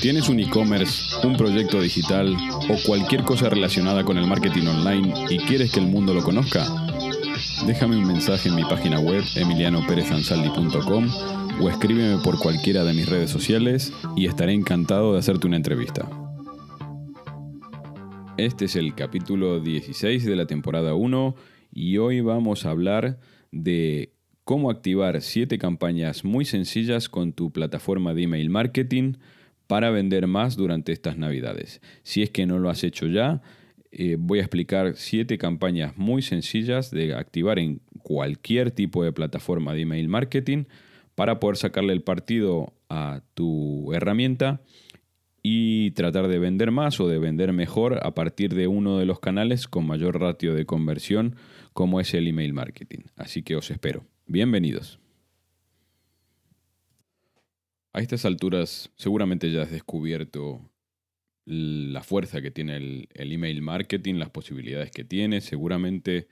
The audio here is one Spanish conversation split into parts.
¿Tienes un e-commerce, un proyecto digital o cualquier cosa relacionada con el marketing online y quieres que el mundo lo conozca? Déjame un mensaje en mi página web emilianoperezansaldi.com o escríbeme por cualquiera de mis redes sociales y estaré encantado de hacerte una entrevista. Este es el capítulo 16 de la temporada 1 y hoy vamos a hablar de cómo activar 7 campañas muy sencillas con tu plataforma de email marketing para vender más durante estas navidades. Si es que no lo has hecho ya, eh, voy a explicar 7 campañas muy sencillas de activar en cualquier tipo de plataforma de email marketing para poder sacarle el partido a tu herramienta y tratar de vender más o de vender mejor a partir de uno de los canales con mayor ratio de conversión como es el email marketing. Así que os espero. Bienvenidos. A estas alturas seguramente ya has descubierto la fuerza que tiene el, email marketing, las posibilidades que tiene. Seguramente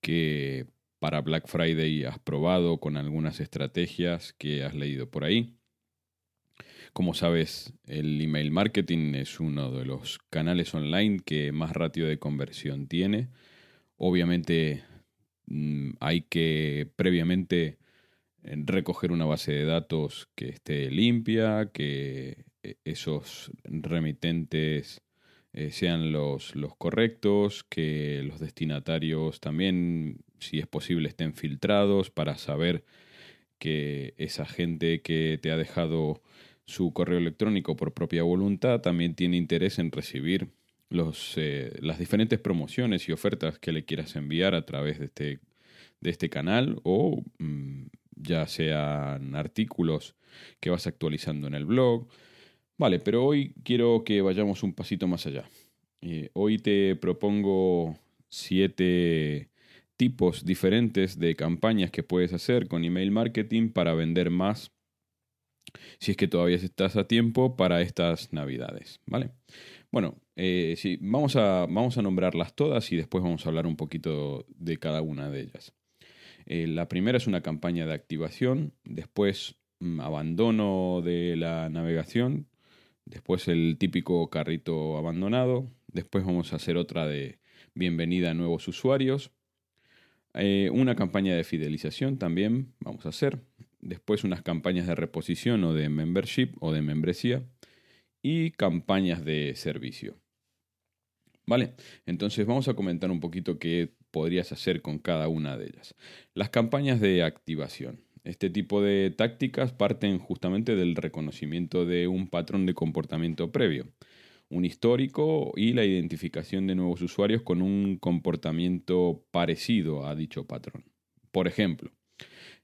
que para Black Friday has probado con algunas estrategias que has leído por ahí. Como sabes, el email marketing es uno de los canales online que más ratio de conversión tiene. Obviamente hay que previamente recoger una base de datos que esté limpia, que esos remitentes eh, sean los, los, correctos, que los destinatarios también, si es posible, estén filtrados para saber que esa gente que te ha dejado su correo electrónico por propia voluntad también tiene interés en recibir los, eh, las diferentes promociones y ofertas que le quieras enviar a través de este, de este canal o mmm, ya sean artículos que vas actualizando en el blog. Vale, pero hoy quiero que vayamos un pasito más allá. Eh, hoy te propongo siete tipos diferentes de campañas que puedes hacer con email marketing para vender más si es que todavía estás a tiempo para estas navidades, ¿vale? Bueno, eh, sí, vamos a, vamos a nombrarlas todas y después vamos a hablar un poquito de cada una de ellas. Eh, la primera es una campaña de activación, después mmm, abandono de la navegación, después el típico carrito abandonado, después vamos a hacer otra de bienvenida a nuevos usuarios, eh, una campaña de fidelización también vamos a hacer, después unas campañas de reposición o de membership o de membresía y campañas de servicio. Vale, entonces vamos a comentar un poquito qué podrías hacer con cada una de ellas. Las campañas de activación. Este tipo de tácticas parten justamente del reconocimiento de un patrón de comportamiento previo, un histórico y la identificación de nuevos usuarios con un comportamiento parecido a dicho patrón. Por ejemplo,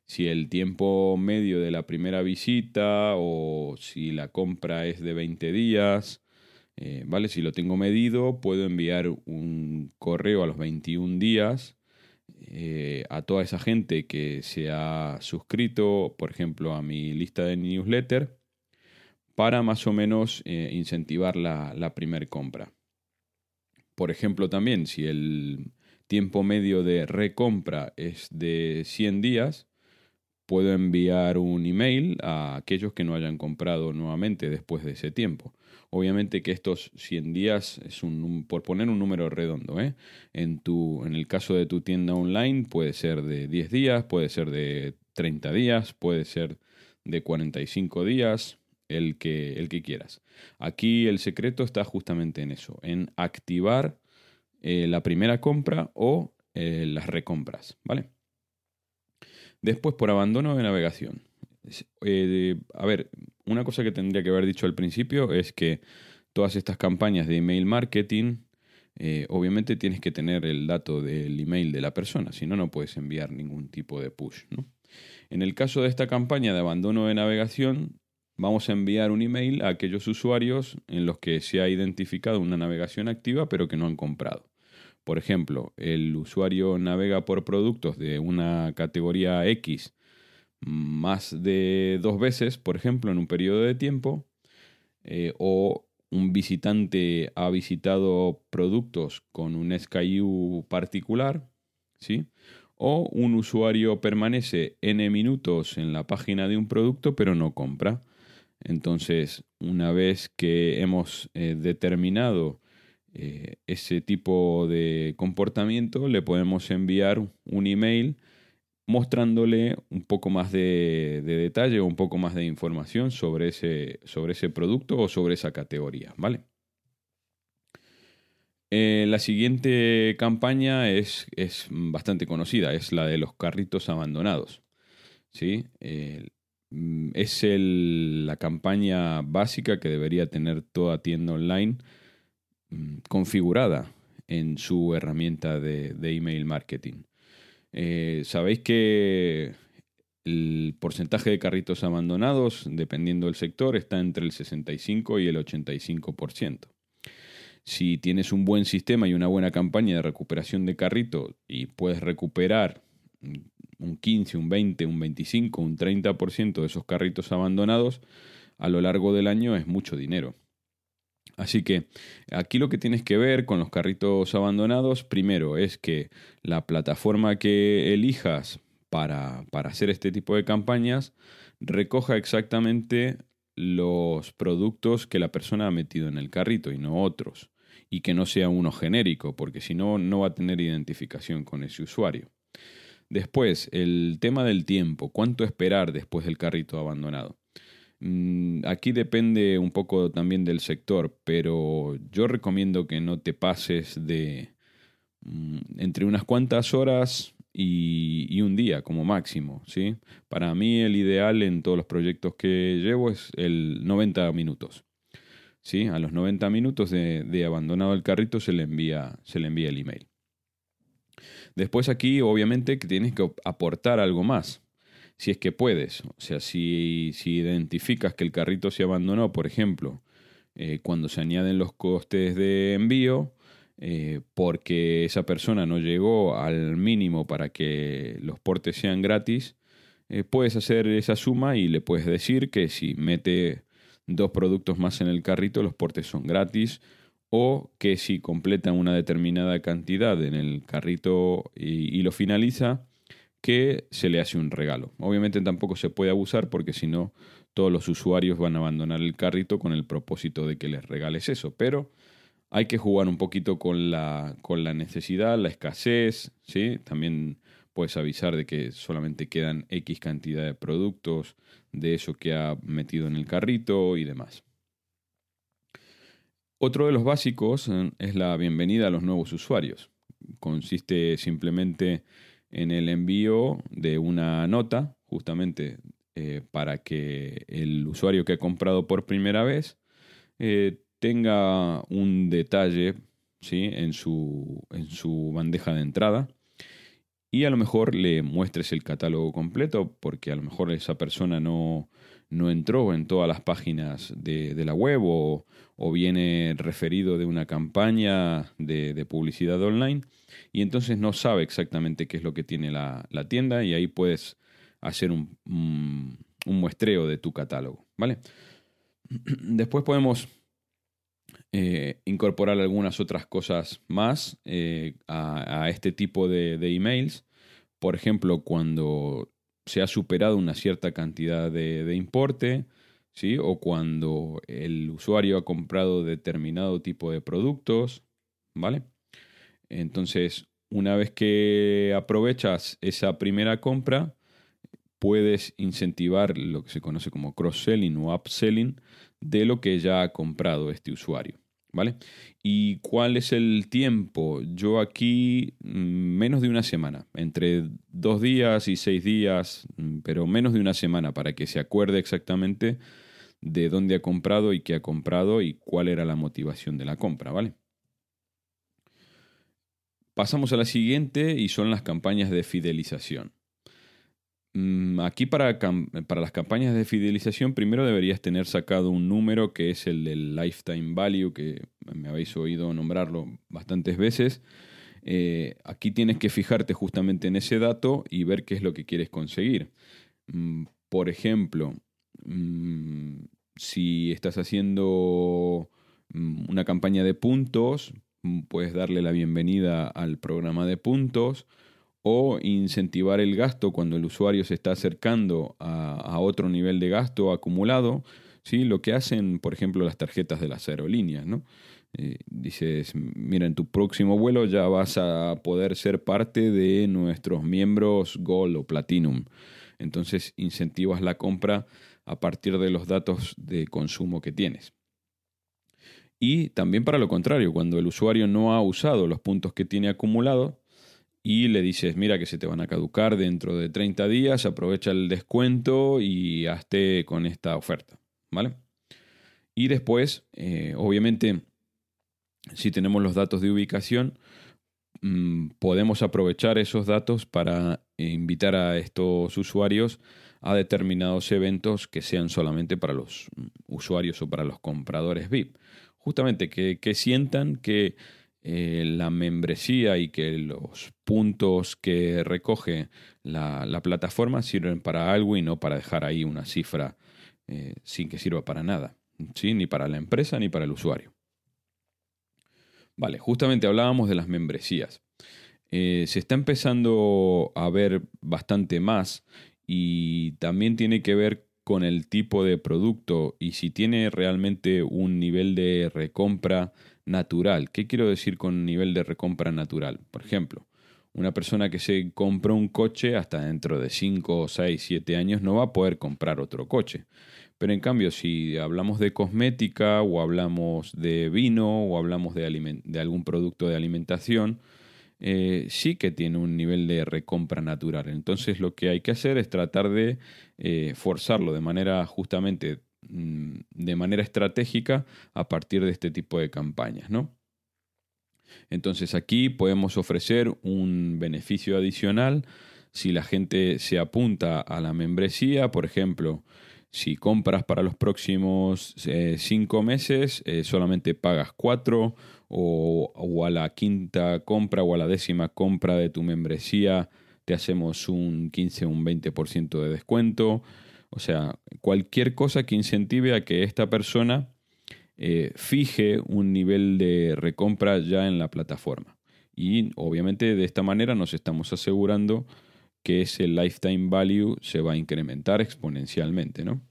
si el tiempo medio de la primera visita o si la compra es de 20 días, eh, ¿vale? Si lo tengo medido, puedo enviar un correo a los 21 días eh, a toda esa gente que se ha suscrito, por ejemplo, a mi lista de newsletter, para más o menos eh, incentivar la, la primera compra. Por ejemplo, también si el tiempo medio de recompra es de 100 días, puedo enviar un email a aquellos que no hayan comprado nuevamente después de ese tiempo. Obviamente que estos 100 días es un, por poner un número redondo. ¿eh? En, tu, en el caso de tu tienda online puede ser de 10 días, puede ser de 30 días, puede ser de 45 días, el que, el que quieras. Aquí el secreto está justamente en eso, en activar eh, la primera compra o eh, las recompras. ¿vale? Después por abandono de navegación. Eh, a ver, una cosa que tendría que haber dicho al principio es que todas estas campañas de email marketing, eh, obviamente tienes que tener el dato del email de la persona, si no, no puedes enviar ningún tipo de push. En el caso de esta campaña de abandono de navegación, vamos a enviar un email a aquellos usuarios en los que se ha identificado una navegación activa pero que no han comprado. Por ejemplo, el usuario navega por productos de una categoría X más de dos veces, por ejemplo, en un periodo de tiempo, eh, o un visitante ha visitado productos con un SKU particular, ¿sí? o un usuario permanece n minutos en la página de un producto pero no compra. Entonces, una vez que hemos eh, determinado eh, ese tipo de comportamiento, le podemos enviar un email mostrándole un poco más de, detalle o un poco más de información sobre ese, sobre ese producto o sobre esa categoría, ¿vale? Eh, la siguiente campaña es, es, bastante conocida, es la de los carritos abandonados. ¿sí? Mm, es la campaña básica que debería tener toda tienda online configurada en su herramienta de email marketing. Eh, Sabéis que el porcentaje de carritos abandonados, dependiendo del sector, está entre el 65 y el 85%. Si tienes un buen sistema y una buena campaña de recuperación de carrito y puedes recuperar un 15, un 20, un 25, un 30% de esos carritos abandonados, a lo largo del año es mucho dinero. Así que aquí lo que tienes que ver con los carritos abandonados, primero es que la plataforma que elijas para, para hacer este tipo de campañas recoja exactamente los productos que la persona ha metido en el carrito y no otros. Y que no sea uno genérico, porque si no, no va a tener identificación con ese usuario. Después, el tema del tiempo. ¿Cuánto esperar después del carrito abandonado? Mm, aquí depende un poco también del sector, pero yo recomiendo que no te pases de mm, entre unas cuantas horas y, un día como máximo. ¿sí? Para mí el ideal en todos los proyectos que llevo es el 90 minutos. ¿sí? A los 90 minutos de, de abandonado el carrito se le, envía, se le envía el email. Después aquí obviamente que tienes que aportar algo más si es que puedes. O sea, si, si identificas que el carrito se abandonó, por ejemplo, eh, cuando se añaden los costes de envío, eh, porque esa persona no llegó al mínimo para que los portes sean gratis, eh, puedes hacer esa suma y le puedes decir que si mete dos productos más en el carrito, los portes son gratis, o que si completa una determinada cantidad en el carrito y lo finaliza, que se le hace un regalo. Obviamente tampoco se puede abusar porque si no todos los usuarios van a abandonar el carrito con el propósito de que les regales eso, pero hay que jugar un poquito con la, con la necesidad, la escasez, ¿sí? También puedes avisar de que solamente quedan X cantidad de productos de eso que ha metido en el carrito y demás. Otro de los básicos eh, es la bienvenida a los nuevos usuarios. Consiste simplemente en el envío de una nota, justamente eh, para que el usuario que ha comprado por primera vez eh, tenga un detalle ¿sí? en, su, en su bandeja de entrada y a lo mejor le muestres el catálogo completo porque a lo mejor esa persona no, no entró en todas las páginas de, la web o, viene referido de una campaña de, publicidad online y entonces no sabe exactamente qué es lo que tiene la, tienda y ahí puedes hacer un, muestreo de tu catálogo. ¿vale? Después podemos eh, incorporar algunas otras cosas más eh, a, este tipo de emails. Por ejemplo, cuando se ha superado una cierta cantidad de, importe, ¿sí? o cuando el usuario ha comprado determinado tipo de productos, ¿vale? Entonces, una vez que aprovechas esa primera compra, puedes incentivar lo que se conoce como cross-selling o upselling de lo que ya ha comprado este usuario. ¿Vale? ¿Y cuál es el tiempo? Yo aquí mm, menos de una semana, entre dos días y seis días, mm, pero menos de una semana para que se acuerde exactamente de dónde ha comprado y qué ha comprado y cuál era la motivación de la compra, ¿vale? Pasamos a la siguiente y son las campañas de fidelización. Mm, aquí para, para, las campañas de fidelización, primero deberías tener sacado un número que es el del lifetime value, que me habéis oído nombrarlo bastantes veces. Eh, aquí tienes que fijarte justamente en ese dato y ver qué es lo que quieres conseguir. Mm, por ejemplo, mm, si estás haciendo una campaña de puntos, puedes darle la bienvenida al programa de puntos o incentivar el gasto cuando el usuario se está acercando a, otro nivel de gasto acumulado, ¿sí? lo que hacen, por ejemplo, las tarjetas de las aerolíneas. ¿no? Eh, dices, mira, en tu próximo vuelo ya vas a poder ser parte de nuestros miembros Gold o Platinum. Entonces incentivas la compra a partir de los datos de consumo que tienes. Y también para lo contrario, cuando el usuario no ha usado los puntos que tiene acumulados, y le dices, mira que se te van a caducar dentro de 30 días, aprovecha el descuento y hazte con esta oferta, ¿vale? Y después, eh, obviamente, si tenemos los datos de ubicación, mm, podemos aprovechar esos datos para invitar a estos usuarios a determinados eventos que sean solamente para los usuarios o para los compradores VIP. Justamente que, que sientan que eh, la membresía y que los puntos que recoge la, plataforma sirven para algo y no para dejar ahí una cifra eh, sin que sirva para nada, ¿sí? ni para la empresa ni para el usuario. Vale, justamente hablábamos de las membresías. Eh, se está empezando a ver bastante más y también tiene que ver con el tipo de producto y si tiene realmente un nivel de recompra natural. ¿Qué quiero decir con nivel de recompra natural? Por ejemplo, una persona que se compró un coche hasta dentro de 5, 6, 7 años no va a poder comprar otro coche. Pero en cambio, si hablamos de cosmética o hablamos de vino o hablamos de, de algún producto de alimentación, eh, sí que tiene un nivel de recompra natural. Entonces lo que hay que hacer es tratar de eh, forzarlo de manera justamente Mm, de manera estratégica a partir de este tipo de campañas, ¿no? Entonces aquí podemos ofrecer un beneficio adicional si la gente se apunta a la membresía, por ejemplo, si compras para los próximos eh, cinco meses, eh, solamente pagas cuatro, o, o, a la quinta compra o a la décima compra de tu membresía te hacemos un 15 o un 20% de descuento. O sea, cualquier cosa que incentive a que esta persona eh, fije un nivel de recompra ya en la plataforma. Y obviamente de esta manera nos estamos asegurando que ese lifetime value se va a incrementar exponencialmente, ¿no?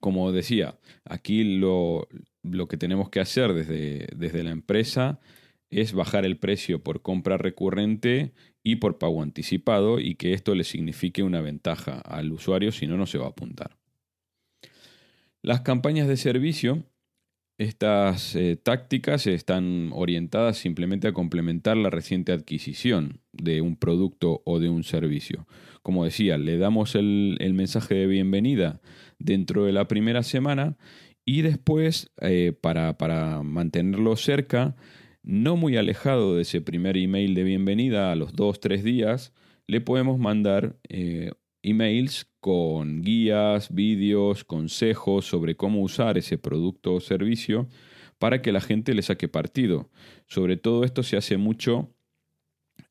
Como decía, aquí lo, lo que tenemos que hacer desde, desde la empresa es bajar el precio por compra recurrente y por pago anticipado y que esto le signifique una ventaja al usuario, si no, no se va a apuntar. Las campañas de servicio, estas eh, tácticas están orientadas simplemente a complementar la reciente adquisición de un producto o de un servicio. Como decía, le damos el, mensaje de bienvenida dentro de la primera semana y después, eh, para, para mantenerlo cerca, no muy alejado de ese primer email de bienvenida, a los dos, tres días, le podemos mandar eh, emails con guías, vídeos, consejos sobre cómo usar ese producto o servicio para que la gente le saque partido. Sobre todo esto se hace mucho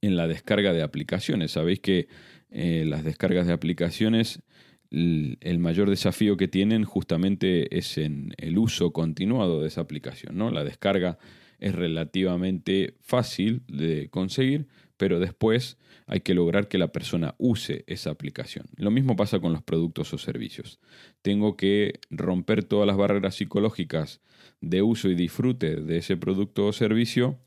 en la descarga de aplicaciones. Sabéis que eh, las descargas de aplicaciones, el mayor desafío que tienen justamente es en el uso continuado de esa aplicación, ¿no? La descarga es relativamente fácil de conseguir, pero después hay que lograr que la persona use esa aplicación. Lo mismo pasa con los productos o servicios. Tengo que romper todas las barreras psicológicas de uso y disfrute de ese producto o servicio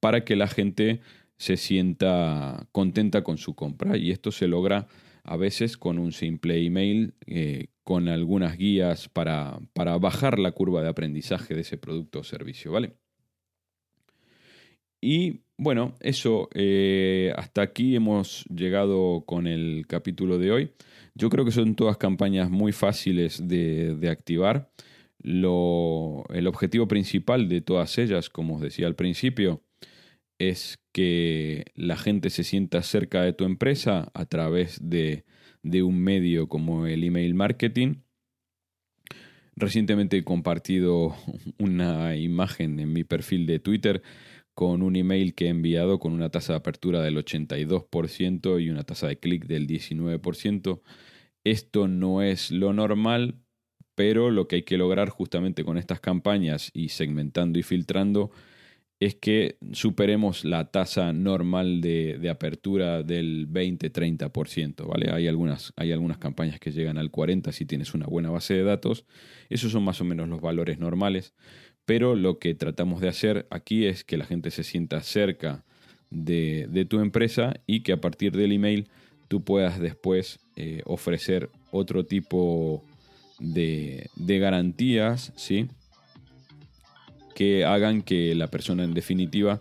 para que la gente se sienta contenta con su compra y esto se logra a veces con un simple email eh, con algunas guías para, para bajar la curva de aprendizaje de ese producto o servicio, ¿vale? Y bueno, eso, eh, hasta aquí hemos llegado con el capítulo de hoy. Yo creo que son todas campañas muy fáciles de, activar. el objetivo principal de todas ellas, como os decía al principio, es que la gente se sienta cerca de tu empresa a través de, de un medio como el email marketing. Recientemente he compartido una imagen en mi perfil de Twitter con un email que he enviado con una tasa de apertura del 82% y una tasa de clic del 19%. Esto no es lo normal, pero lo que hay que lograr justamente con estas campañas y segmentando y filtrando es que superemos la tasa normal de, apertura del 20-30%. ¿vale? Hay, algunas, hay algunas campañas que llegan al 40% si tienes una buena base de datos. Esos son más o menos los valores normales. Pero lo que tratamos de hacer aquí es que la gente se sienta cerca de, tu empresa y que a partir del email tú puedas después eh, ofrecer otro tipo de, de garantías, ¿sí? Que hagan que la persona en definitiva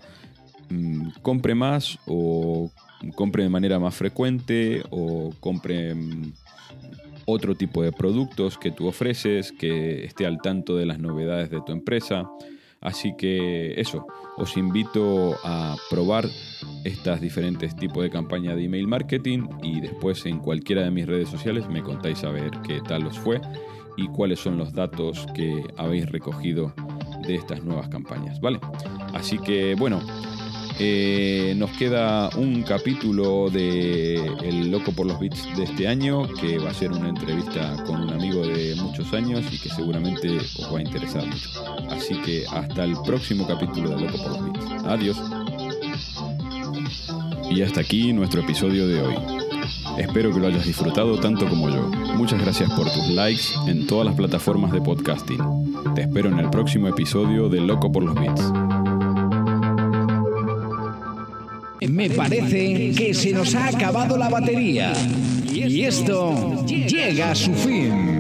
mm, compre más o compre de manera más frecuente o compre mm, otro tipo de productos que tú ofreces, que esté al tanto de las novedades de tu empresa. Así que eso, os invito a probar estas diferentes tipos de campaña de email marketing y después en cualquiera de mis redes sociales me contáis a ver qué tal os fue y cuáles son los datos que habéis recogido de estas nuevas campañas, ¿vale? Así que bueno, eh, nos queda un capítulo de El Loco por los Bits de este año, que va a ser una entrevista con un amigo de muchos años y que seguramente os va a interesar mucho. Así que hasta el próximo capítulo de Loco por los Bits. Adiós. Y hasta aquí nuestro episodio de hoy. Espero que lo hayas disfrutado tanto como yo. Muchas gracias por tus likes en todas las plataformas de podcasting. Te espero en el próximo episodio de Loco por los Beats. Me parece que se nos ha acabado la batería y esto llega a su fin.